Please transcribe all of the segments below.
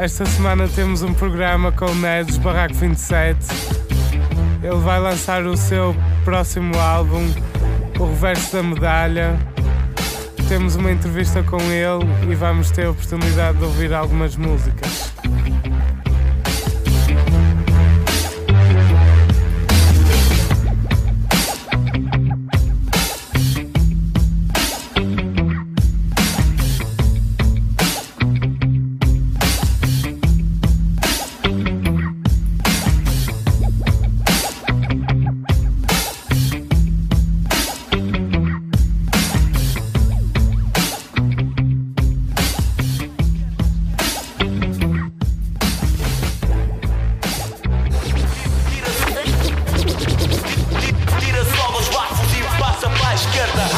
esta semana temos um programa com o Nedes Barraco 27. Ele vai lançar o seu próximo álbum, O Reverso da Medalha. Temos uma entrevista com ele e vamos ter a oportunidade de ouvir algumas músicas. izquierda.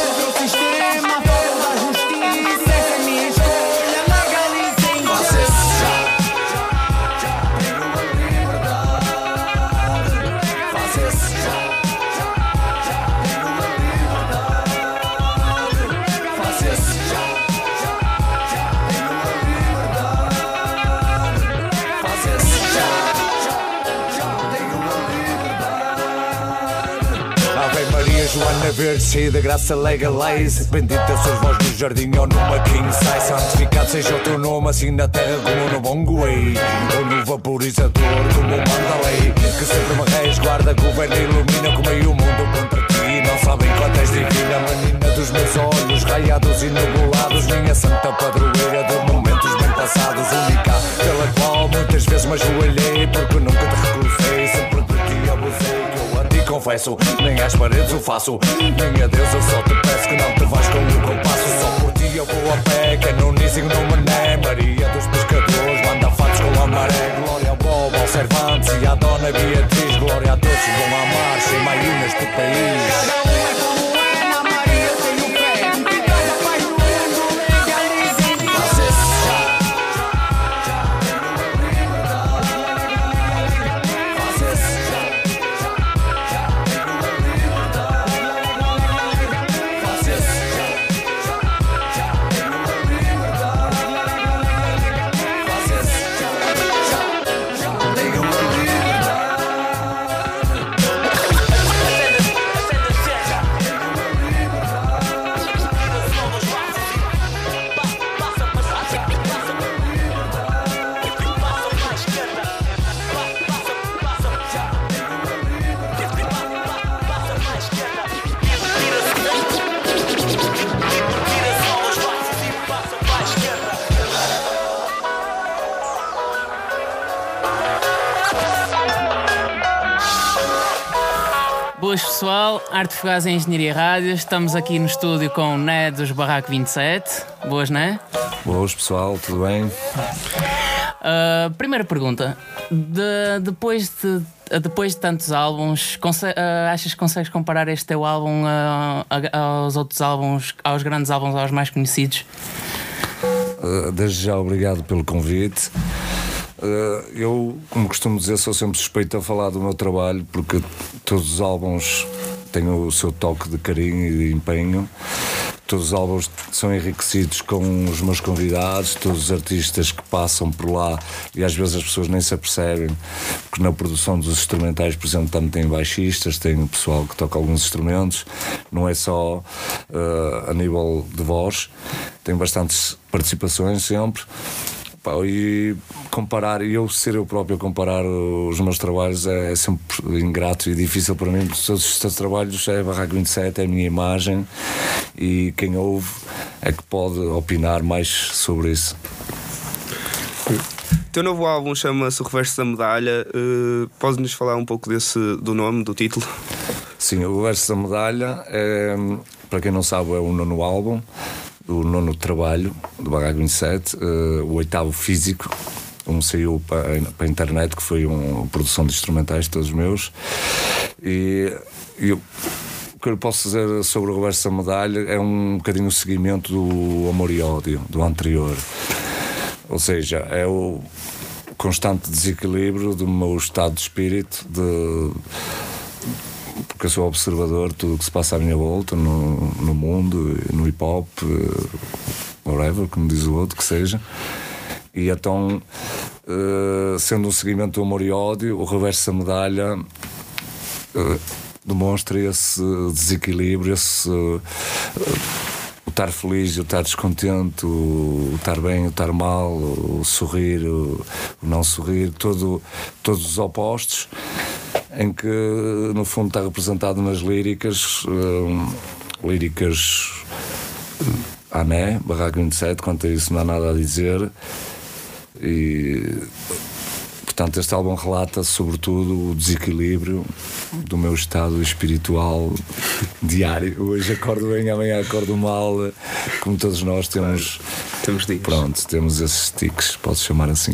Verde, cheia de graça legalize. Bendita sois vós no jardim ou numa king size. Santificado seja o teu nome assim na terra como no Bonguei Ou no vaporizador como manda lei. Que sempre me resguarda, governa e ilumina Com meio mundo contra ti. Não sabem quanto és divina Menina dos meus olhos, raiados e nubulados Minha santa padroeira de momentos bem passados. Única pela qual muitas vezes me ajoelhei Porque nunca te recusei, sempre confesso. Nem às paredes o faço, nem a Deus eu só te peço que não te vais com o que eu passo. Só por ti eu vou a pé, que é no Nízing no Mané. Maria dos pescadores, manda fatos com a maré. Glória ao Bob, ao Cervantes e à Dona Beatriz. Glória a todos que vão marcha e meio neste país. Boas Fugaz em Engenharia Rádio. Estamos aqui no estúdio com o Ned dos Barraco 27. Boas, né? Boas pessoal, tudo bem? Uh, primeira pergunta: de, depois, de, depois de tantos álbuns, uh, achas que consegues comparar este teu álbum uh, aos outros álbuns, aos grandes álbuns, aos mais conhecidos? desde já, obrigado pelo convite. Eu, como costumo dizer, sou sempre suspeito a falar do meu trabalho porque todos os álbuns têm o seu toque de carinho e de empenho. todos os álbuns são enriquecidos com os meus convidados, todos os artistas que passam por lá e às vezes as pessoas nem se apercebem, porque na produção dos instrumentais, por exemplo, também tem baixistas, tem pessoal que toca alguns instrumentos, não é só uh, a nível de voz, tem bastantes participações sempre. Pá, e comparar, e eu ser eu próprio a comparar os meus trabalhos é, é sempre ingrato e difícil para mim, porque todos estes trabalhos é Barraco 27, é a minha imagem e quem ouve é que pode opinar mais sobre isso. O teu novo álbum chama-se O Reverso da Medalha. Uh, Podes-nos falar um pouco desse, do nome, do título? Sim, O Reverso da Medalha, é, para quem não sabe, é o nono álbum o nono trabalho do Barraco 27, uh, o oitavo físico. Um saiu para, para a internet, que foi uma produção de instrumentais, todos meus. E, e o que eu posso dizer sobre o da Medalha é um bocadinho o seguimento do Amor e Ódio, do anterior. Ou seja, é o constante desequilíbrio do meu estado de espírito, de porque eu sou observador de tudo o que se passa à minha volta, no, no mundo, no hip hop, eh, whatever, como diz o outro, que seja. E então, uh, sendo um seguimento do amor e ódio, o reverso da medalha uh, demonstra esse desequilíbrio, esse. O estar feliz, o estar descontente, o, estar bem, o estar mal, o sorrir, o, não sorrir, todo, todos os opostos em que no fundo está representado nas líricas, uh, líricas Ané, Barraco 27, quanto a isso não há nada a dizer. E portanto este álbum relata sobretudo o desequilíbrio do meu estado espiritual diário. Hoje acordo bem, amanhã acordo mal, como todos nós temos. Temos dias. Pronto, temos esses tiques, posso chamar assim.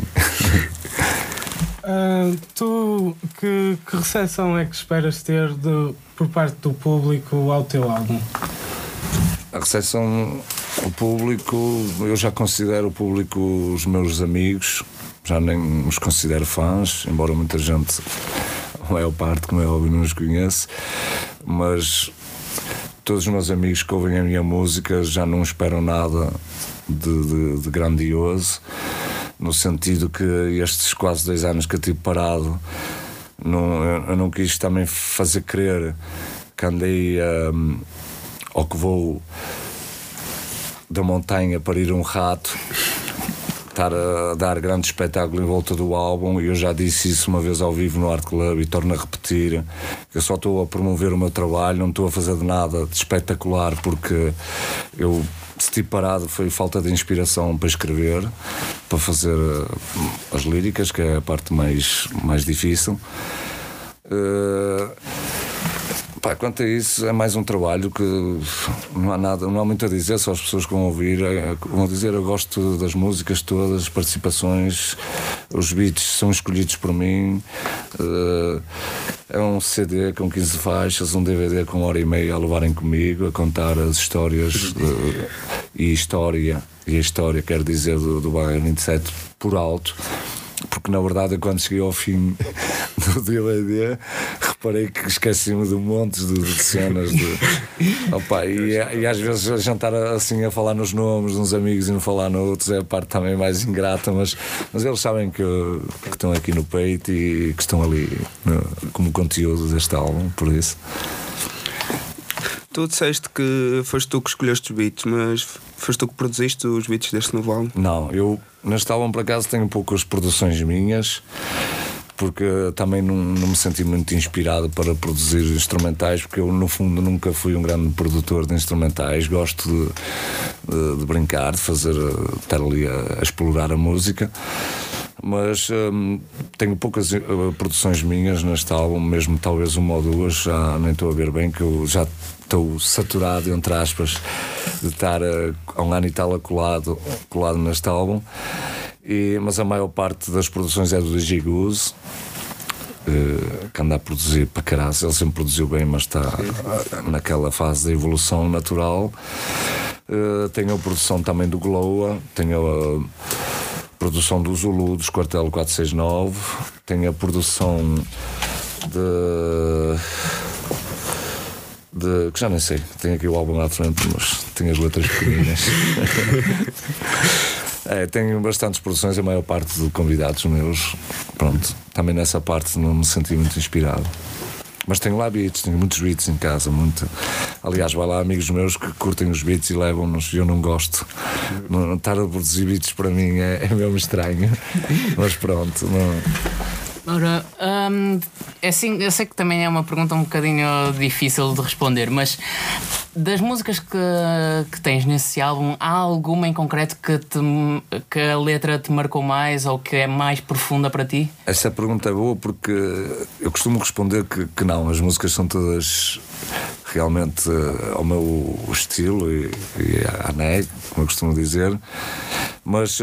Uh, tu, que, que recepção é que esperas ter de, por parte do público ao teu álbum? A recepção, o público, eu já considero o público os meus amigos, já nem os considero fãs, embora muita gente, a maior parte, como é óbvio, não os conhece, mas todos os meus amigos que ouvem a minha música já não esperam nada de, de, de grandioso no sentido que estes quase dois anos que eu tive parado, não, eu não quis também fazer crer que andei um, ou que vou da montanha para ir um rato estar a dar grande espetáculo em volta do álbum e eu já disse isso uma vez ao vivo no Art Club e torno a repetir que eu só estou a promover o meu trabalho, não estou a fazer de nada de espetacular porque eu se tive parado foi falta de inspiração para escrever, para fazer uh, as líricas, que é a parte mais, mais difícil. Uh, pá, quanto a isso, é mais um trabalho que não há nada, não há muito a dizer, só as pessoas que vão ouvir é, vão dizer eu gosto das músicas todas, as participações, os beats são escolhidos por mim. Uh, é um CD com 15 faixas, um DVD com hora e meia a levarem comigo, a contar as histórias de, e história, e a história, quer dizer, do, do Bairro 27 por alto porque na verdade quando cheguei ao fim do DVD reparei que esqueci-me de montes de, de cenas de, opa, e, e, às vezes a jantar assim a falar nos nomes de uns amigos e não falar noutros é a parte também mais ingrata, mas, mas eles sabem que, que estão aqui no peito e que estão ali no, como conteúdo deste álbum, por isso. Tu disseste que foste tu que escolheste os beats, mas foste tu que produziste os beats deste novo álbum? Não, eu neste álbum por acaso tenho poucas produções minhas porque também não, não, me senti muito inspirado para produzir instrumentais, porque eu, no fundo, nunca fui um grande produtor de instrumentais. Gosto de, de, de brincar, de fazer, de estar ali a, a explorar a música mas hum, tenho poucas uh, produções minhas neste álbum, mesmo talvez uma ou duas, já nem estou a ver bem, que eu já estou saturado, entre aspas, de estar uh, há um ano e tal colado, colado neste álbum. E, mas a maior parte das produções é do DJ Goose. Uh, que anda a produzir para caralho, ele sempre produziu bem, mas está naquela fase de evolução natural. Uh, tenho a produção também do Gloa, tenho a produção do Zulu, dos Quartel 469, tem a produção de, de, que já nem sei, tenho aqui o álbum à frente, mas tenho as letras pequeninas. é, tenho bastantes produções, a maior parte de convidados meus. Pronto, também nessa parte não me senti muito inspirado. Mas tenho lá beats, tenho muitos beats em casa, muito. Aliás, vai lá amigos meus que curtem os beats e levam-nos, eu não gosto. Não, estar a produzir beats para mim é, é mesmo estranho. Mas pronto, não. Ora, hum, é assim, eu sei que também é uma pergunta um bocadinho difícil de responder, mas das músicas que, que tens nesse álbum, há alguma em concreto que, te, que a letra te marcou mais ou que é mais profunda para ti? Essa pergunta é boa porque eu costumo responder que, que não, as músicas são todas realmente uh, ao meu estilo e, e à NEG, como eu costumo dizer, mas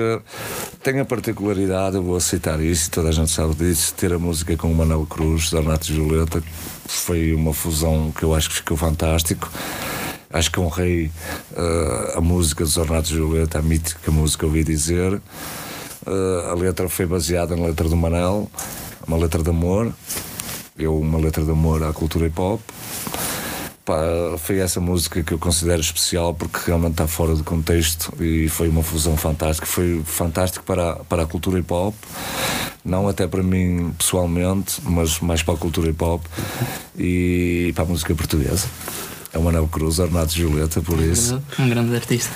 tem a particularidade, eu vou aceitar isso, toda a gente sabe disso, ter a música com o Manuel Cruz, Donato Julieta, foi uma fusão que eu acho que ficou fantástico. Acho que honrei uh, a música dos Ornatos Julieta, a mítica música ouvi dizer. Uh, a letra foi baseada na letra do Manel, uma letra de amor, eu uma letra de amor à cultura hip hop. Pá, foi essa música que eu considero especial porque realmente está fora do contexto e foi uma fusão fantástica. Foi fantástico para, para a cultura hip hop, não até para mim pessoalmente, mas mais para a cultura hip hop e para a música portuguesa. É o Manel Cruz, Arnaldo Julieta, por isso. Um grande artista.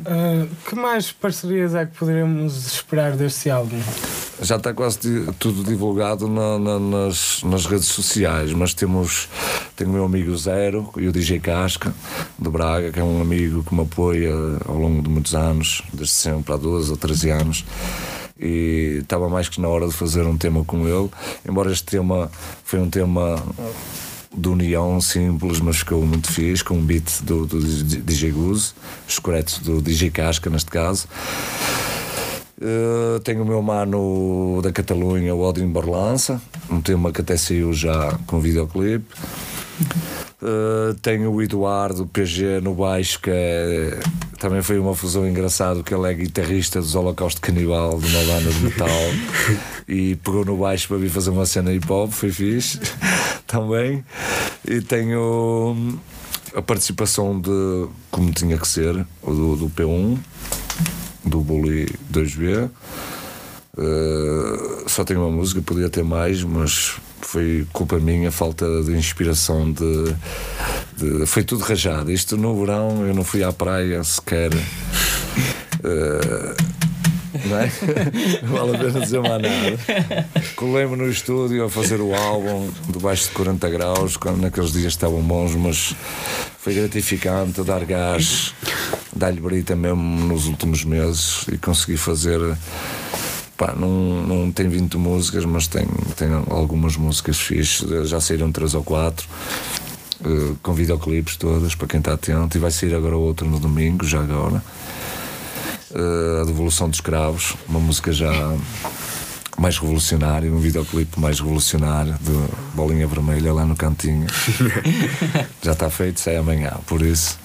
Uh, que mais parcerias é que poderíamos esperar deste álbum? Já está quase tudo divulgado na, na, nas, nas redes sociais, mas temos tenho o meu amigo Zero e o DJ Casca de Braga, que é um amigo que me apoia ao longo de muitos anos, desde sempre, há 12 ou 13 anos e estava mais que na hora de fazer um tema com ele, embora este tema foi um tema de união simples, mas ficou muito fixe, com um beat do, do DJ Goose, os do DJ Casca, neste caso. Uh, tenho o meu mano da Catalunha, o Odin Borlança, um tema que até saiu já com videoclipe. Uh, tenho o Eduardo PG no baixo, que é, também foi uma fusão engraçada, que ele é guitarrista dos Holocausto Canibal, de uma banda de metal, e pegou no baixo para vir fazer uma cena hip hop, foi fixe também. E tenho a participação de, como tinha que ser, do, do P1 do Bully 2B. Uh, eh, só tenho uma música, podia ter mais, mas foi culpa minha, falta de inspiração de, de, foi tudo rajado. Isto no verão eu não fui à praia sequer. Uh, não é? Vale a pena dizer mais nada. Colei-me no estúdio a fazer o álbum debaixo de 40 graus, quando naqueles dias estavam bons, mas foi gratificante dar gás dar-lhe brita mesmo nos últimos meses e consegui fazer. Pá, não, não tem 20 músicas, mas tem, tem algumas músicas fixas, já saíram 3 ou 4. Uh, com videoclipes todas para quem está atento e vai sair agora outro no domingo, já agora uh, a devolução dos escravos, uma música já mais revolucionária, um videoclipe mais revolucionário de bolinha vermelha lá no cantinho. já está feito, sai amanhã, por isso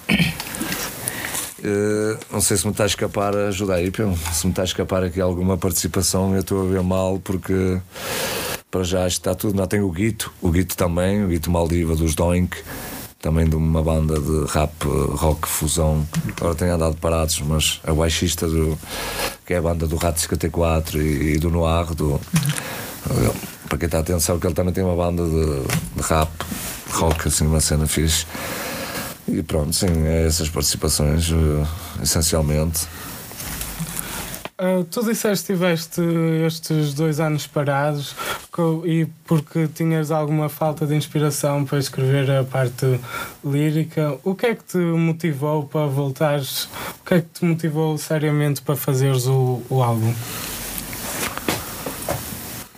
Uh, não sei se me está a escapar, ajuda aí, Pio. Se me está a escapar aqui alguma participação, eu estou a ver mal porque para já está tudo. Não tem o Guito, o Guito também, o Guito Maldiva dos Doink, também de uma banda de rap, rock, fusão. Agora tem andado parados, mas a baixista do que é a banda do Rato 54 e, e do Noir, do. Para quem está atento, sabe que ele também tem uma banda de, de rap, rock, assim, uma cena fixe. E pronto, sim, é essas participações, uh, essencialmente. Uh, tu disseste que tiveste estes dois anos parados e porque tinhas alguma falta de inspiração para escrever a parte lírica. O que é que te motivou para voltares? O que é que te motivou seriamente para fazeres o, o álbum?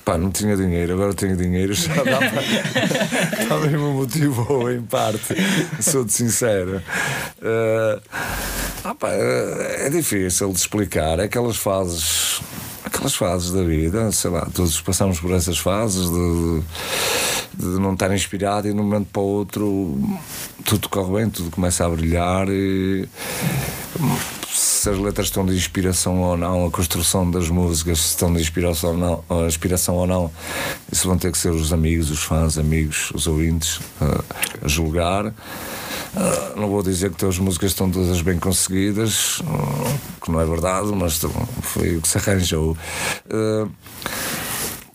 Pá, não tinha dinheiro, agora tenho dinheiro, já dá para. Também me motivou em parte, sou-te sincero. Uh, ah, pá, é difícil de explicar, é aquelas fases. Aquelas fases da vida, sei lá, todos passamos por essas fases de, de não estar inspirado e de um momento para o outro tudo corre bem, tudo começa a brilhar e se as letras estão de inspiração ou não, a construção das músicas, se estão de inspiração ou não, a inspiração ou não, isso vão ter que ser os amigos, os fãs, amigos, os ouvintes uh, a julgar. Uh, não vou dizer que as músicas estão todas bem conseguidas, uh, que não é verdade, mas foi o que se arranjou.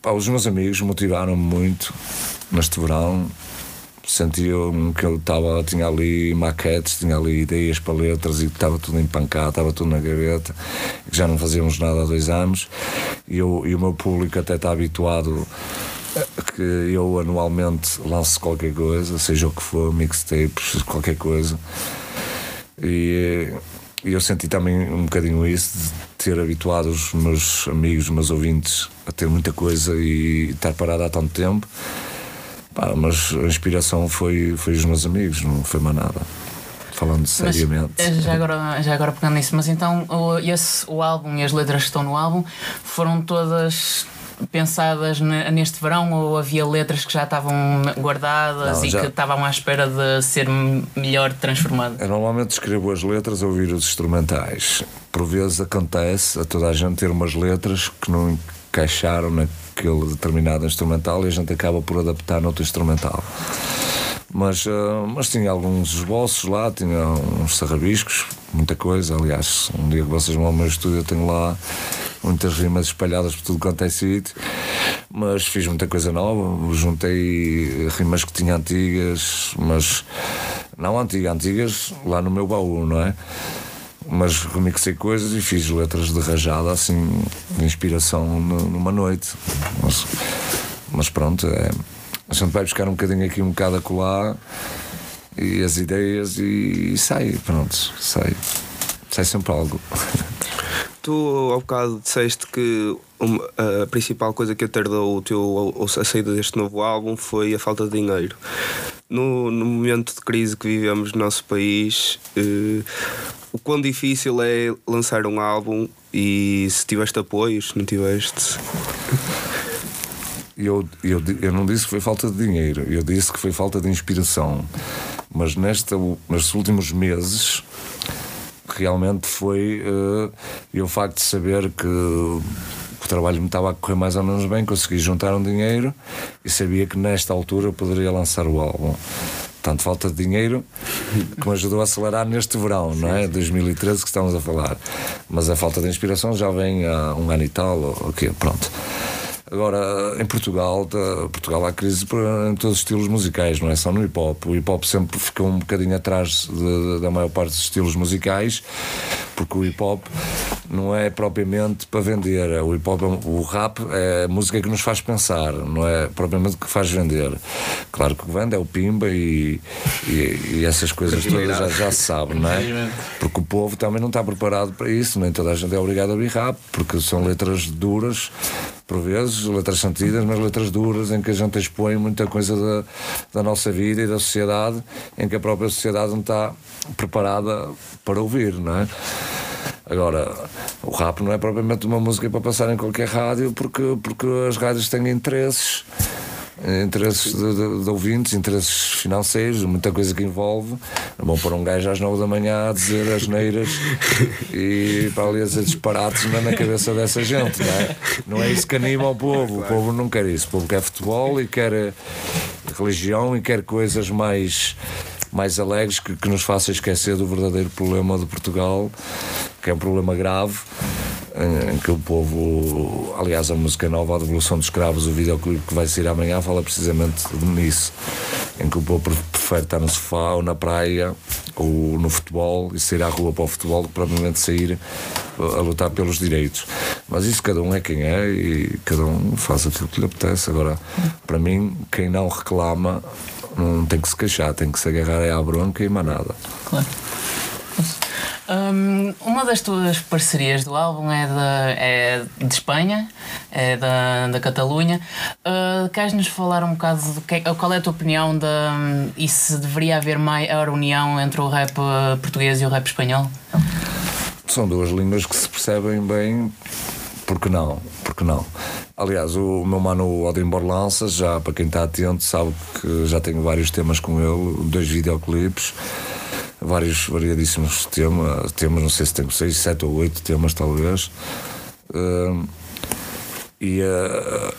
Pá, os meus amigos motivaram-me muito neste verão sentiam que ele estava, tinha ali maquetes, tinha ali ideias para letras e estava tudo empancado, estava tudo na gaveta, que já não fazíamos nada há dois anos e, eu, e o meu público até está habituado que eu anualmente lance qualquer coisa, seja o que for, mixtapes, qualquer coisa. E, e eu senti também um bocadinho isso de ter habituado os meus amigos, os meus ouvintes a ter muita coisa e estar parado há tanto tempo. Pá, mas a inspiração foi, foi os meus amigos, não foi mais nada. Falando seriamente. Mas, eh, já, agora, já agora pegando nisso, mas então o, esse, o álbum e as letras que estão no álbum foram todas pensadas neste verão ou havia letras que já estavam guardadas não, e já... que estavam à espera de ser melhor transformadas? Eu normalmente escrevo as letras a ouvir os instrumentais. Por vezes acontece a toda a gente ter umas letras que não encaixaram naquele determinado instrumental e a gente acaba por adaptar noutro instrumental. Mas, uh, mas tinha alguns esboços lá, tinha uns sarrabiscos, muita coisa. Aliás, um dia que vocês vão ao meu estúdio, eu tenho lá muitas rimas espalhadas por tudo quanto é sítio. Mas fiz muita coisa nova, juntei rimas que tinha antigas, mas não antigas, antigas lá no meu baú, não é? Mas remixei coisas e fiz letras de rajada, assim, de inspiração numa noite. Mas, mas pronto, é, a gente vai buscar um bocadinho aqui, um bocado a colar e as ideias e, e sai, pronto, sai. Sai sempre algo. Tu, ao bocado, disseste que a principal coisa que atardou o teu, a saída deste novo álbum foi a falta de dinheiro. No, no momento de crise que vivemos no nosso país, eh, o quão difícil é lançar um álbum e se tiveste apoios, se não tiveste. Eu, eu, eu não disse que foi falta de dinheiro, eu disse que foi falta de inspiração. Mas nesta, nestes últimos meses, realmente foi uh, o facto de saber que o trabalho me estava a correr mais ou menos bem, consegui juntar um dinheiro e sabia que nesta altura eu poderia lançar o álbum. Tanto falta de dinheiro que me ajudou a acelerar neste verão, não é? 2013 que estamos a falar. Mas a falta de inspiração já vem há um ano e tal, ou? Pronto. Agora, em Portugal, Portugal há crise em todos os estilos musicais, não é só no hip hop. O hip hop sempre ficou um bocadinho atrás de, de, da maior parte dos estilos musicais, porque o hip hop não é propriamente para vender. O hip hop, o rap é música que nos faz pensar, não é propriamente que faz vender. Claro que vende é o pimba e, e, e essas coisas todas já, já se sabe, não é? Porque o povo também não está preparado para isso, nem toda a gente é obrigada a ouvir rap, porque são letras duras por vezes, letras sentidas, mas letras duras, em que a gente expõe muita coisa da, da nossa vida e da sociedade, em que a própria sociedade não está preparada para ouvir, não é? Agora, o rap não é propriamente uma música para passar em qualquer rádio, porque, porque as rádios têm interesses interesses de, de, de, ouvintes, interesses financeiros, muita coisa que envolve. Não vão pôr um gajo às 9 da manhã a dizer as neiras e para ali a dizer disparates na, na cabeça dessa gente, não é? Não é isso que anima o povo. O povo não quer isso. O povo quer futebol e quer eh, religião e quer coisas mais mais alegres que, que nos façam esquecer do verdadeiro problema de Portugal, que é um problema grave em, que o povo, aliás, a música nova, a Devolução dos Escravos, o videoclipe que vai sair amanhã, fala precisamente nisso, em que o povo prefere estar no sofá ou na praia ou no futebol e sair à rua para o futebol, provavelmente sair a lutar pelos direitos. Mas isso cada um é quem é e cada um faz aquilo que lhe apetece. Agora, para mim, quem não reclama não tem que se queixar, tem que se agarrar à bronca e mais nada. Claro. Um, uma das tuas parcerias do álbum é de, é de Espanha, é da, da Catalunha. Uh, Queres-nos falar um bocado do que qual é a tua opinião de, e se deveria haver maior união entre o rap português e o rap espanhol? São duas línguas que se percebem bem, porque não? Porque não? Aliás, o meu mano Odin Borlanças, já para quem está atento, sabe que já tenho vários temas com ele, dois videoclipes. vários variadíssimos temas, temas, não sei se tenho seis, sete ou oito temas talvez. Uh, e uh,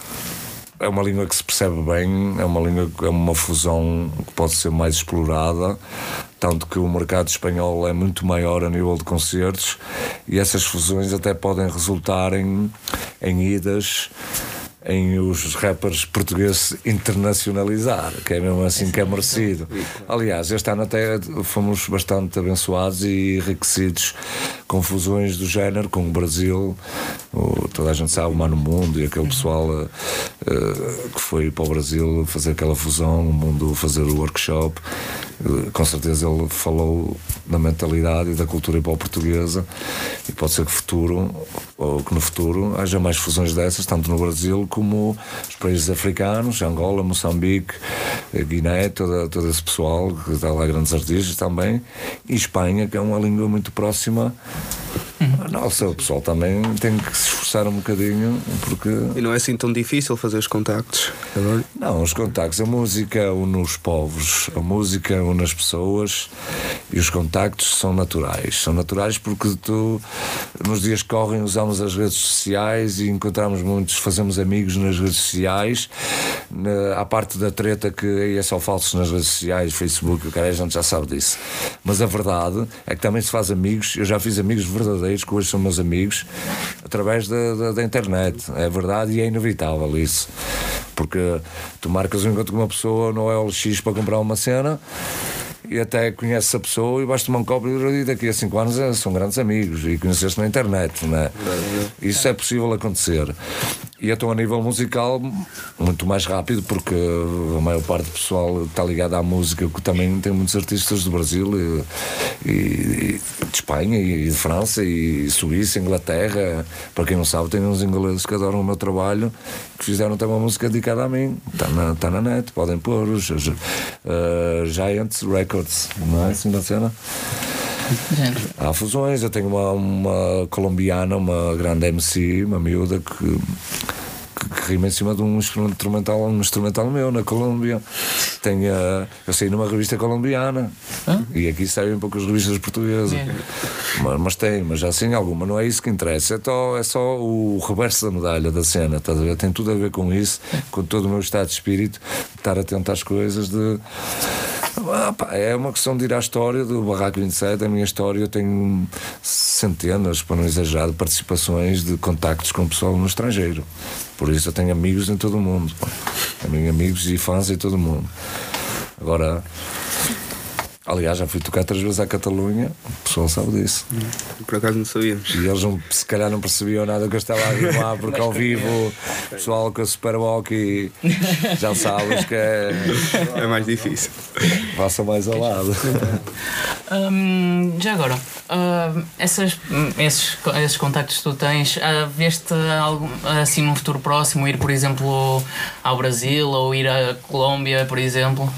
é uma língua que se percebe bem, é uma língua é uma fusão que pode ser mais explorada, tanto que o mercado espanhol é muito maior a nível de concertos e essas fusões até podem resultar em, em idas em os rappers portugueses internacionalizar, que é mesmo assim que é merecido. Aliás, este ano até fomos bastante abençoados e enriquecidos com fusões do género com o Brasil, o, toda a gente sabe, o Mano Mundo e aquele pessoal uh, que foi para o Brasil fazer aquela fusão, o mundo fazer o workshop. Uh, com certeza ele falou da mentalidade e da cultura hip portuguesa e pode ser que futuro ou que no futuro haja mais fusões dessas, tanto no Brasil como os países africanos, Angola, Moçambique, Guiné, toda, todo esse pessoal, que está lá grandes artistas também, e Espanha, que é uma língua muito próxima. Nossa, o pessoal também tem que se esforçar um bocadinho porque. E não é assim tão difícil fazer os contactos? Não, os contactos, a música une os povos, a música une as pessoas e os contactos são naturais. São naturais porque tu, nos dias que correm, usamos as redes sociais e encontramos muitos, fazemos amigos nas redes sociais. Na, à parte da treta que aí é só falsos nas redes sociais, Facebook, o cara a gente já sabe disso. Mas a verdade é que também se faz amigos, eu já fiz amigos verdadeiros que hoje são meus amigos, através da, da, da internet. É verdade e é inevitável isso. Porque tu marcas um encontro com uma pessoa no LX para comprar uma cena e até conheces a pessoa e vais tomar um copo e daqui a 5 anos eh, são grandes amigos e conheceste na internet, não é? Isso é possível acontecer. E então a nível musical, muito mais rápido, porque a maior parte do pessoal está ligado à música, que também tem muitos artistas do Brasil e, e de Espanha e de França e Suíça, Inglaterra. Para quem não sabe, tem uns ingleses que adoram o meu trabalho, que fizeram até uma música dedicada a mim. Está na, tá na net, podem pôr os uh, Giants Records, não é assim na cena? Há fusões, eu tenho uma, uma colombiana, uma grande MC, uma miúda que que rima em cima de um instrumental, um instrumental meu na Colômbia. Tenho, eu saí numa revista colombiana e aqui saem poucas revistas portuguesas. Mas, mas, tem, mas já assim alguma, não é isso que interessa. É só, é só o reverso da medalha da cena, estás a ver? Tem tudo a ver com isso, com todo o meu estado de espírito, de estar atento às coisas, de é uma questão de ir à história do Barraco 27. A minha história, eu tenho centenas, para não exagerar, de participações, de contactos com o pessoal no estrangeiro. Por isso eu tenho amigos em todo o mundo. Tenho amigos e fãs em todo o mundo. Agora, Aliás, já fui tocar três vezes à Catalunha, o pessoal sabe disso. Por acaso não sabíamos. E eles não, se calhar não percebiam nada que eu estava a rimar, porque ao vivo o pessoal com a Superwalk já sabes que é. É mais difícil. Passa mais ao lado. Hum, já agora, uh, essas, esses, esses contactos que tu tens, uh, veste algo, assim num futuro próximo ir, por exemplo, ao Brasil ou ir à Colômbia, por exemplo?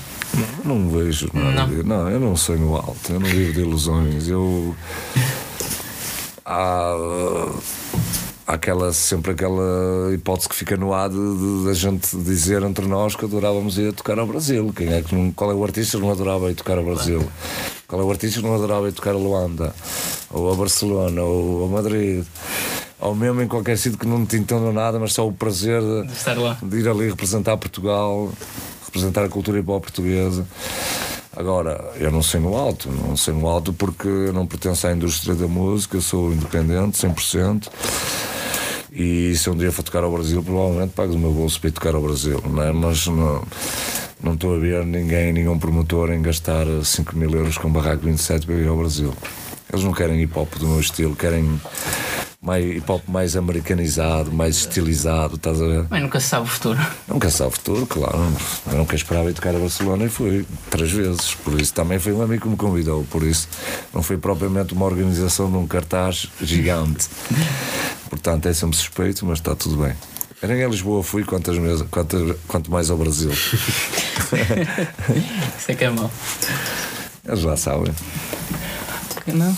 Não, não vejo nada. Não. não, eu não sonho alto, eu não vivo de ilusões. Eu. Há, há aquela, sempre aquela hipótese que fica no ar da gente dizer entre nós que adorávamos ir tocar ao Brasil. Quem é que não, qual é o artista que não adorava ir tocar ao Brasil? Qual é o artista que não adorava ir tocar a Luanda? Ou a Barcelona? Ou a Madrid? ou mesmo em qualquer sítio que não te entendam nada, mas só o prazer de, de, de ir ali representar Portugal representar a cultura hip hop portuguesa. Agora, eu não sei no alto, não sei no alto porque eu não pertenço à indústria da música, sou independente, 100%. E se um dia for tocar ao Brasil, provavelmente pago o meu bolso para ir tocar ao Brasil, não é? Mas não, não estou a ver ninguém, nenhum promotor em gastar 5 mil euros com Barraco 27 para ir ao Brasil. Eles não querem hip hop do meu estilo, querem mais hip hop mais americanizado, mais estilizado, estás a ver? Mas nunca se sabe o futuro. Nunca se sabe o futuro, claro. Eu nunca esperava ir tocar a Barcelona e fui três vezes. Por isso também foi um amigo que me convidou. Por isso não foi propriamente uma organização de um cartaz gigante. Portanto, é sempre suspeito, mas está tudo bem. Eu nem a Lisboa fui quantas vezes, quantas, quanto mais ao Brasil. Isso é que é mau. Eles já sabem. Não.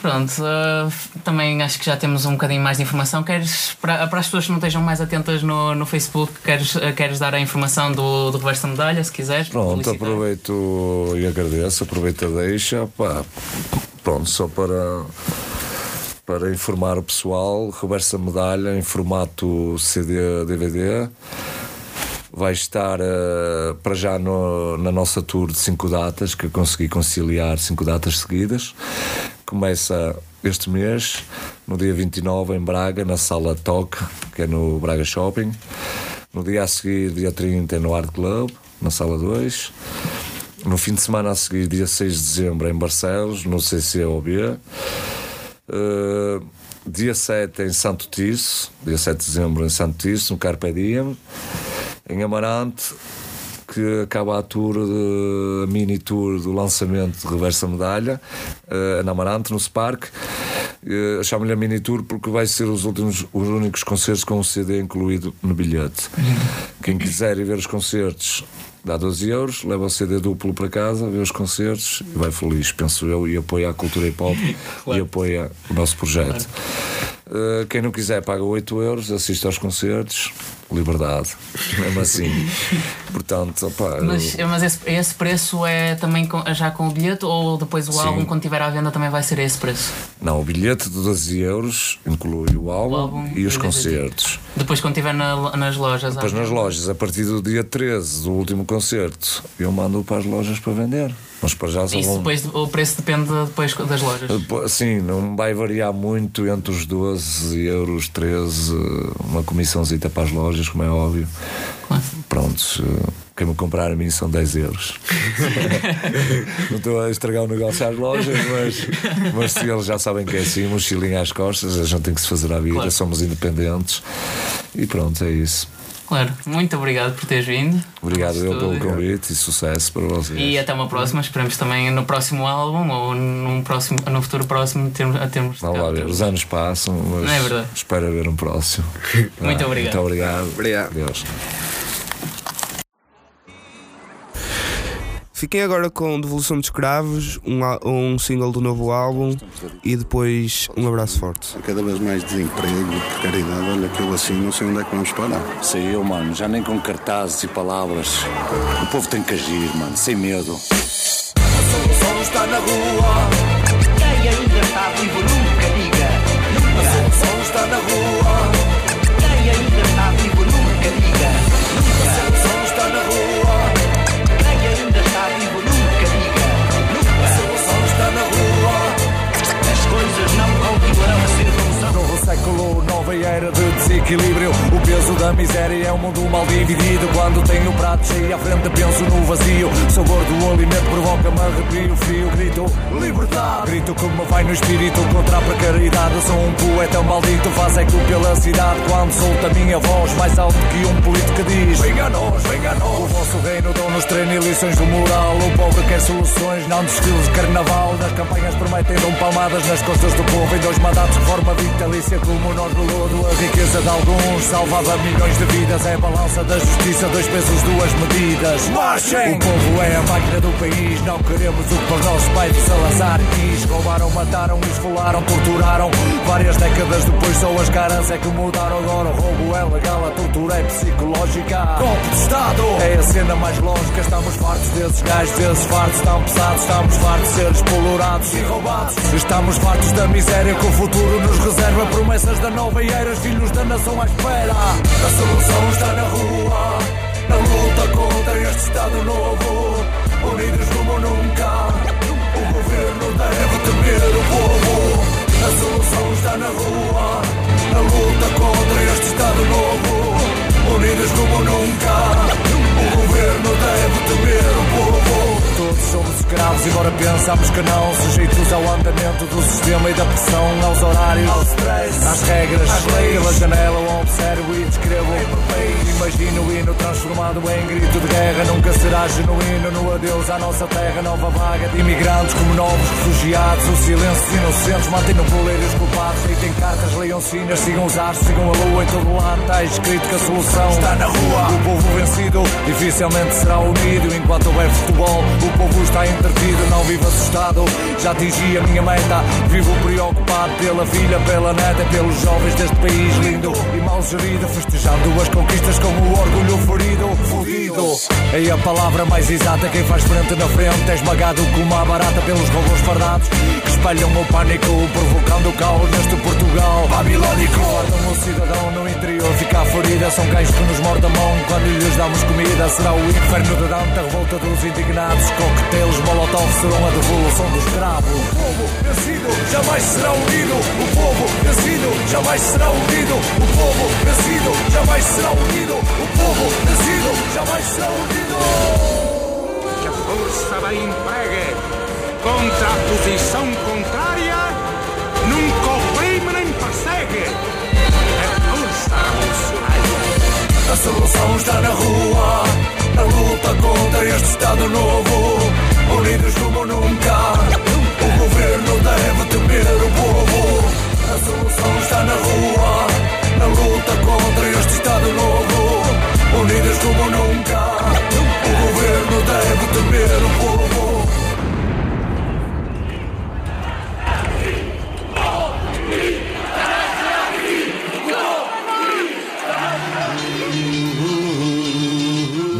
Pronto, uh, também acho que já temos um bocadinho mais de informação. Queres, para, para as pessoas que não estejam mais atentas no, no Facebook, queres, uh, queres dar a informação do, do Reverso da Medalha, se quiseres? Pronto, aproveito e agradeço, aproveito a deixa. Pá, pronto, só para para informar o pessoal, reversa medalha em formato CD-DVD. Vai estar uh, para já no, na nossa tour de cinco datas, que eu consegui conciliar cinco datas seguidas. Começa este mês, no dia 29, em Braga, na sala Toque, que é no Braga Shopping. No dia a seguir, dia 30, no Art Club, na sala 2. No fim de semana a seguir, dia 6 de dezembro, em Barcelos, no CCOB. Uh, dia 7 em Santo Tirso, dia 7 de dezembro em Santo Tirso, no Carpe Diem. Em Amarante, que acaba a tour, de, a mini tour do lançamento de Reversa Medalha, uh, na Amarante, no Spark. Uh, Chamo-lhe a mini tour porque vai ser os últimos, os únicos concertos com o CD incluído no bilhete. Quem quiser ir ver os concertos dá 12 euros, leva o CD duplo para casa, vê os concertos e vai feliz, penso eu, e apoia a cultura hip hop claro. e apoia o nosso projeto. Claro. Uh, quem não quiser paga 8 euros, assiste aos concertos, liberdade, mesmo assim. Portanto, opa, Mas, eu... mas esse, esse, preço é também com, já com o bilhete ou depois o Sim. álbum, quando tiver à venda, também vai ser esse preço? Não, o bilhete de 12 euros inclui o álbum, o álbum e os concertos. Depois, quando estiver na, nas lojas? Depois, nas lojas, a partir do dia 13 do último concerto, eu mando para as lojas para vender. Mas para já só Isso vão... depois, o preço depende depois das lojas? Sim, não vai variar muito entre os 12 euros, 13, uma comissãozita para as lojas, como é óbvio. Claro. Prontos, quem me comprar a mim são 10 euros. não estou a estragar o negócio às lojas, mas, mas se eles já sabem que é assim, mochilinha às costas, a gente tem que se fazer à vida, claro. somos independentes e pronto, é isso. Claro, muito obrigado por teres vindo. Obrigado eu pelo convite e sucesso para vocês. E até uma próxima, esperamos também no próximo álbum ou num, próximo, num futuro próximo termos, a termos. Vamos lá ver, os anos passam, mas Não é verdade. espero ver um próximo. muito obrigado. Muito obrigado. Obrigado. Deus. Fiquem agora com Devolução de Escravos, um, um single do novo álbum e depois um abraço forte. Cada vez mais desemprego, precariedade, olha que eu assim não sei onde é que vamos parar. Sei eu, mano, já nem com cartazes e palavras. O povo tem que agir, mano, sem medo. A solução está na rua. Quem ainda está vivo nunca diga. Nunca. A solução está na rua. De desequilíbrio. O peso da miséria é um mundo mal dividido. Quando tenho o prato cheio à frente, penso no vazio. Sabor do alimento provoca-me arrepio frio. Grito liberdade, grito como vai no espírito contra a precariedade. Sou um poeta maldito, faz eco pela cidade. Quando solto a minha voz, mais alto que um político que diz: Venga a nós, venga a nós. O vosso reino dão-nos treino e lições de moral. O pobre quer soluções, não desfiles de carnaval. Nas campanhas prometem dão palmadas nas costas do povo. Em dois mandatos, reforma vitalícia como nós do lodo. A riqueza de alguns salvava milhões de vidas. É a balança da justiça, dois pesos, duas medidas. Marchem! O povo é a máquina do país. Não queremos o que para nossos pais de Salazar quis. Roubaram, mataram, esfolaram, torturaram. Várias décadas depois, só as caras é que mudaram. Agora o roubo é legal, a tortura é psicológica. Golpe de Estado! É a cena mais lógica. Estamos fartos desses gajos, desses fartos tão pesados. Estamos fartos de ser explorados e roubados. Estamos fartos da miséria que o futuro nos reserva. Promessas da nova era, filhos da nação à espera. A solução está na rua, na luta contra este Estado novo. Unidos como nunca, pensamos que não. Sujeitos ao andamento do sistema e da pressão, aos horários, ao stress, às regras, às leis. Pela janela observo e descrevo. Imagino o hino transformado em grito de guerra. Nunca será genuíno no adeus à nossa terra. Nova vaga de imigrantes como novos refugiados. O silêncio dos inocentes mantém no poleiro os culpados. Deitem cartas, leiam sinas, sigam os ares, sigam a lua em todo lado. Está escrito que a solução está na rua. O povo vencido dificilmente será unido enquanto houver futebol. O povo está entretido não vivo assustado. Já atingi a minha meta, vivo preocupado pela filha, pela neta, pelos jovens deste país lindo e mal gerido. Festejando as conquistas com o orgulho ferido, fodido. É a palavra mais exata, quem faz frente na frente é esmagado como uma barata pelos robôs fardados que espalham o pânico, provocando caos neste Portugal babilónico. O cidadão no interior, fica ferida. São cães que nos mordem a mão quando lhes damos comida. Será o inferno de Dante, a revolta dos indignados. Coquetéis, molotov serão a devolução do escravo. O povo vencido jamais será unido. O povo vencido jamais será unido. O povo vencido jamais será unido. O povo vencido jamais será unido. Que a força da empregue contra a posição contrária nunca oprime nem persegue. É força revolucionária. A solução está na rua, na luta contra este Estado novo. Unidos como nunca, o governo deve temer o povo. A solução está na rua, na luta contra este Estado novo. Unidos como nunca, o governo deve temer o povo.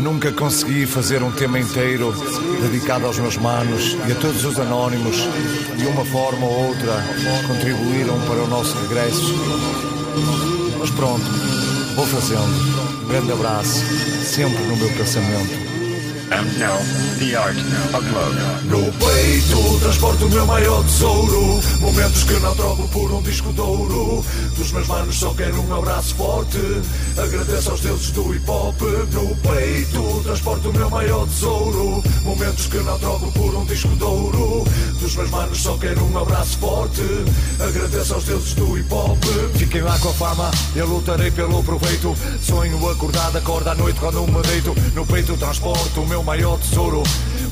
Nunca consegui fazer um tema inteiro dedicado aos meus manos e a todos os anónimos, de uma forma ou outra, contribuíram para o nosso regresso. Mas pronto, vou fazendo. Um grande abraço, sempre no meu pensamento. Now, the art of love. No peito transporto o meu maior tesouro. Momentos que não troco por um disco de ouro. Dos meus manos só quero um abraço forte. Agradeço aos deuses do hip hop. No peito transporto o meu maior tesouro. Momentos que não troco por um disco de ouro. Dos meus manos só quero um abraço forte. Agradeço aos deuses do hip hop. Fiquem lá com a fama, eu lutarei pelo proveito. Sonho acordado, acordo à noite quando me deito. No peito transporto o meu maior tesouro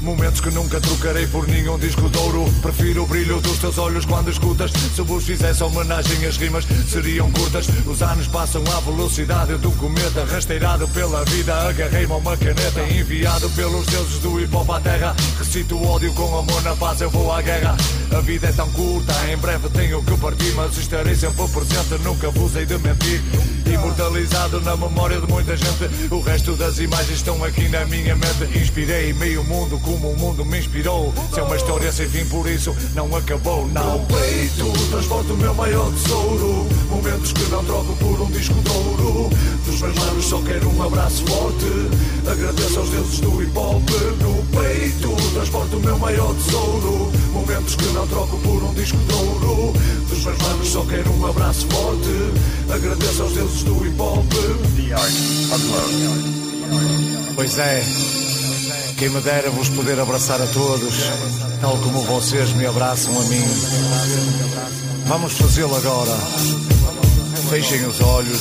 Momentos que nunca trocarei por nenhum disco de ouro. Prefiro o brilho dos teus olhos quando escutas. Se vos fizesse homenagem as rimas seriam curtas. Os anos passam à velocidade do cometa. Rasteirado pela vida agarrei-me a uma caneta. Enviado pelos deuses do hip hop à terra. Recito o ódio com amor na paz eu vou à guerra. A vida é tão curta, em breve tenho que partir. Mas estarei sempre presente, nunca vos hei de mentir. Imortalizado na memória de muita gente. O resto das imagens estão aqui na minha mente. Inspirei meio mundo como o mundo me inspirou. Se é uma história sem fim, por isso não acabou, não peito, transporto o meu maior tesouro. Momentos que não troco por um disco de ouro. Dos meus manos só quero um abraço forte. Agradeço aos deuses do hip hop. No peito, transporto o meu maior tesouro. Momentos que não troco por um disco de ouro. Dos meus manos só quero um abraço forte. Agradeço aos deuses do hip hop. The art of love. Pois é, quem me dera vos poder abraçar a todos, tal como vocês me abraçam a mim. Vamos fazê-lo agora. Fechem os olhos,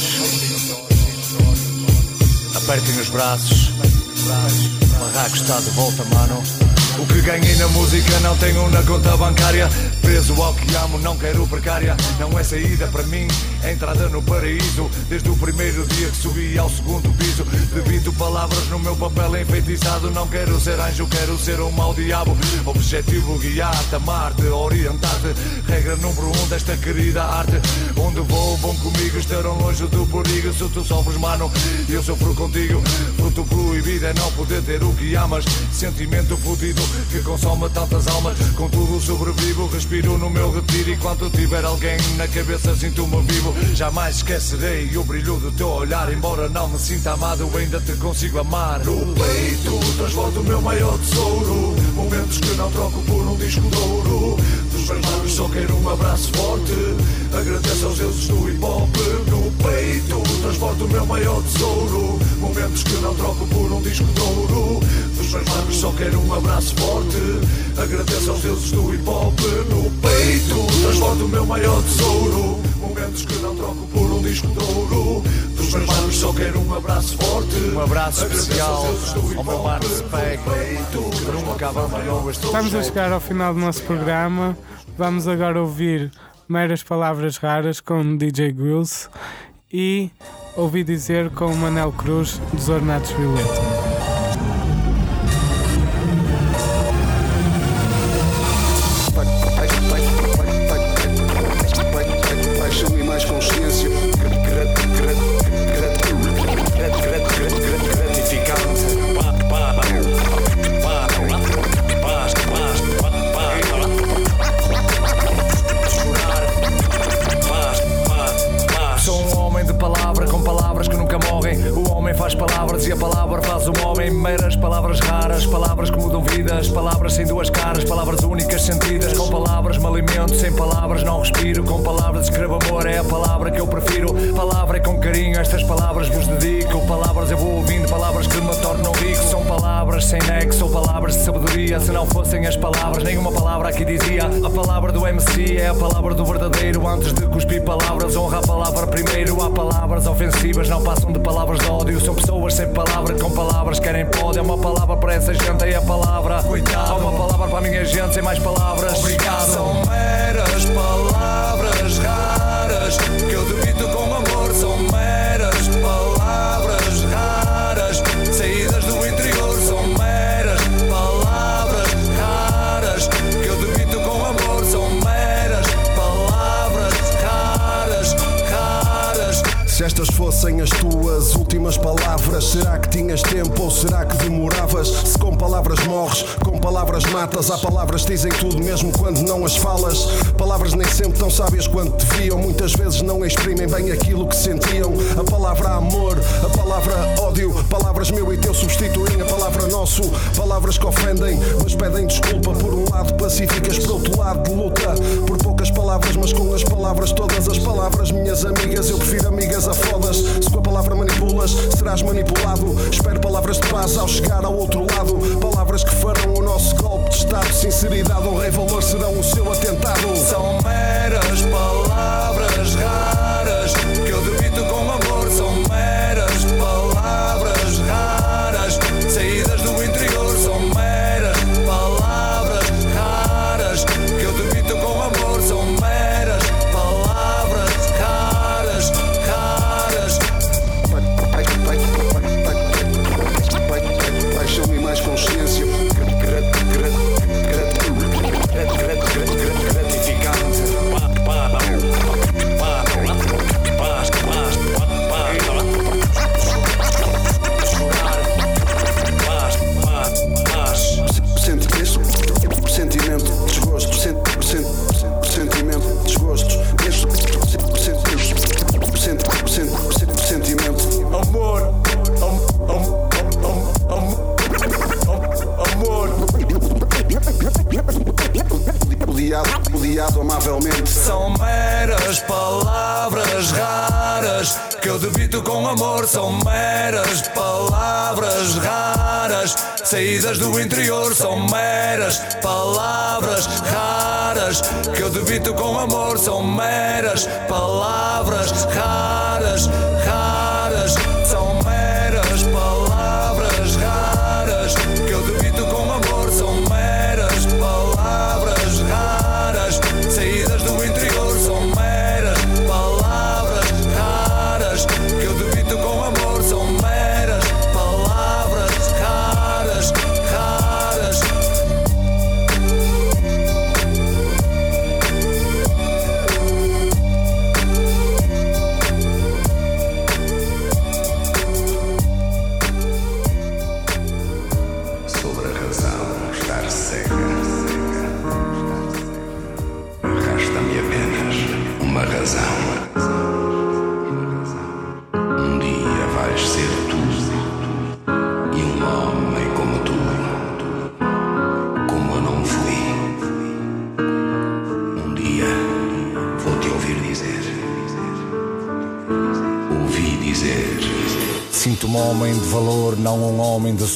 apertem os braços. O barraco está de volta, mano. O que ganhei na música não tenho na conta bancária. Preso ao que amo, não quero precária. Não é saída para mim, é entrada no paraíso. Desde o primeiro dia que subi ao segundo piso. Debito palavras no meu papel enfeitiçado. Não quero ser anjo, quero ser um mau diabo. Objetivo guiar-te, amar-te, orientar-te. Regra número um desta querida arte. Onde vou, vão comigo, estarão longe do perigo. Se tu sofres, mano, eu sofro contigo. Fruto proibido é não poder ter o que amas. Sentimento fudido que consome tantas almas. Contudo, sobrevivo, respiro no meu retiro. Enquanto tiver alguém na cabeça, sinto-me vivo. Jamais esquecerei o brilho do teu olhar. Embora não me sinta amado, ainda te consigo amar. No peito, transporto o meu maior tesouro. Momentos que não troco por um disco de ouro. Dos meus lábios só quero um abraço forte. Agradeço aos deuses do hip hop. No peito, transporto o meu maior tesouro. Momentos que não troco por um disco de ouro. Dos meus lábios só quero um abraço forte. Agradeço aos deuses do hip hop. No peito, transporto o meu maior tesouro. Momentos que não troco por um disco de ouro. Dos meus lábios só quero um abraço forte. Um abraço especial ao meu mano Spec. Que nunca abandonou este Estamos a chegar ao final do nosso programa. Vamos agora ouvir meras palavras raras com DJ Grills e ouvi dizer com Manel Cruz dos Ornatos Violeta. Será que tinhas tempo ou será que demoravas? Se com palavras morres, com palavras matas, há palavras que dizem tudo mesmo quando não as falas. Palavras nem sempre tão sábias quanto deviam, muitas vezes não exprimem bem aquilo que sentiam. A palavra amor, a palavra ódio, palavras meu e teu substituem a palavra nosso. Palavras que ofendem, mas pedem desculpa por um lado pacíficas, por outro lado de luta. Por poucas palavras, mas com as palavras, todas as palavras, minhas amigas, eu prefiro amigas a fodas. Palavra manipulas, serás manipulado. Espero palavras de paz ao chegar ao outro lado. Palavras que farão o nosso golpe de Estado. Sinceridade, honra e valor serão o seu atentado. São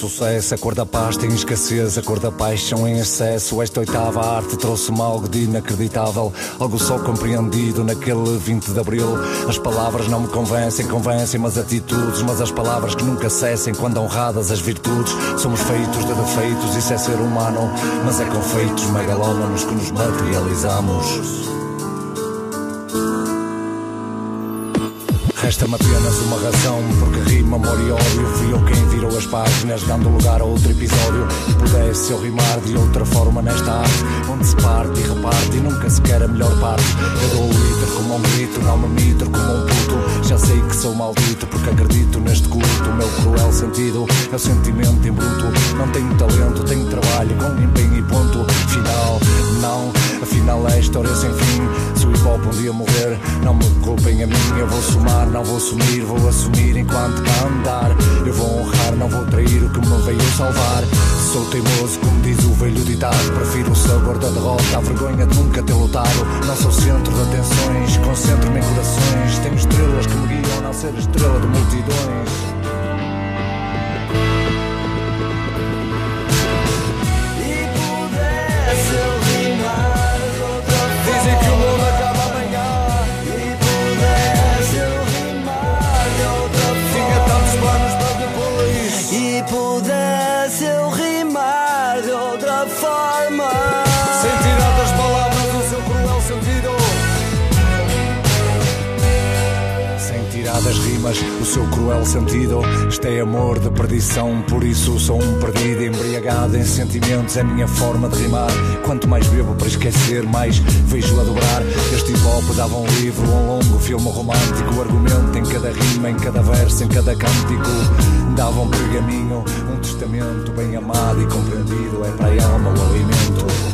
sucesso. A cor da paz tem escassez, a cor da paixão em excesso. Esta oitava arte trouxe-me algo de inacreditável, algo só compreendido naquele 20 de abril. As palavras não me convencem, convencem-me as atitudes, mas as palavras que nunca cessem quando honradas as virtudes. Somos feitos de defeitos, isso é ser humano, mas é com feitos megalómanos que nos materializamos. Resta-me apenas uma razão, porque rima, amor e ódio. Fui eu quem virou as páginas, dando lugar a outro episódio. E pudesse eu rimar de outra forma nesta arte, onde se parte e reparte e nunca se quer a melhor parte. Eu dou o litro como um grito, não me mitro como um puto. Já sei que sou maldito porque acredito neste culto. O meu cruel sentido é o sentimento em bruto. Não tenho talento, tenho trabalho com empenho e ponto. Final, não, afinal é história sem fim. Se o hip hop um dia morrer, não me culpem a mim. Eu vou somar, não vou sumir, vou assumir enquanto andar. Eu vou honrar, não vou trair o que me veio salvar. Sou teimoso, como diz o velho ditado. Prefiro o sabor da derrota, a vergonha de nunca ter lutado. Não sou centro de atenções, concentro-me em corações. Tenho estrelas me guiam a ser estrela de multidões. Seu cruel sentido. Isto é amor de perdição Por isso sou um perdido Embriagado em sentimentos. É minha forma de rimar Quanto mais bebo para esquecer Mais vejo a dobrar. Este hop dava um livro Um longo filme romântico. Argumento em cada rima Em cada verso Em cada cântico Dava um pergaminho Um testamento bem amado e compreendido. É para a alma o alimento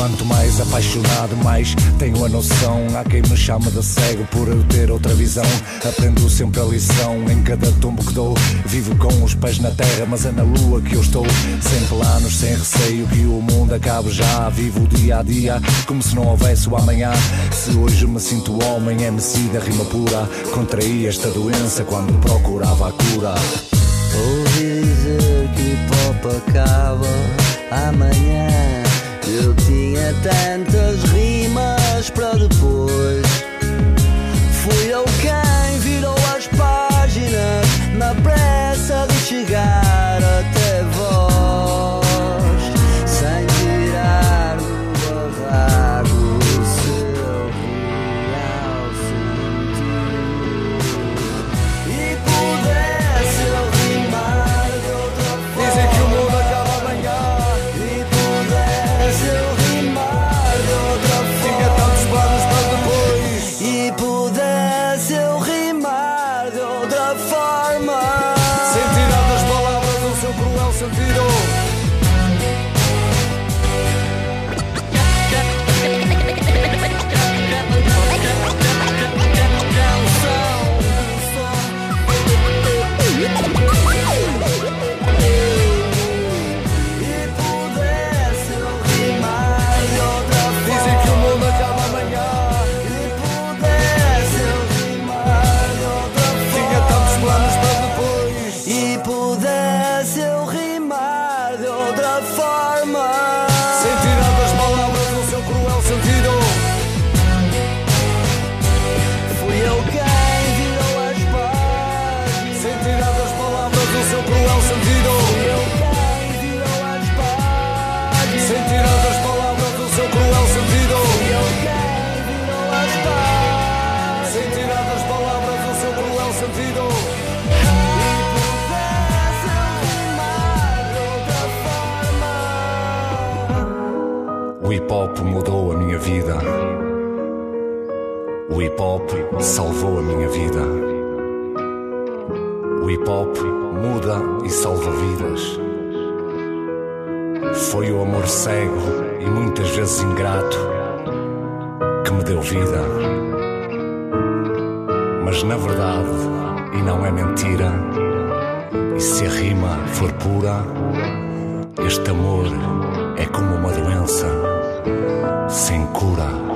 Quanto mais apaixonado, mais tenho a noção. Há quem me chame de cego por eu ter outra visão. Aprendo sempre a lição em cada tombo que dou. Vivo com os pés na terra, mas é na lua que eu estou. Sem planos, sem receio que o mundo acabe já. Vivo o dia a dia como se não houvesse o amanhã. Se hoje me sinto homem, MC da rima pura. Contraí esta doença quando procurava a cura. Ouvi dizer que hop acaba amanhã. Eu tinha tantas rimas para depois. Fui eu quem virou as páginas na pressa de chegar salvou a minha vida. O hip hop muda e salva vidas. Foi o amor cego e muitas vezes ingrato que me deu vida. Mas na verdade, e não é mentira, e se a rima for pura, este amor é como uma doença sem cura.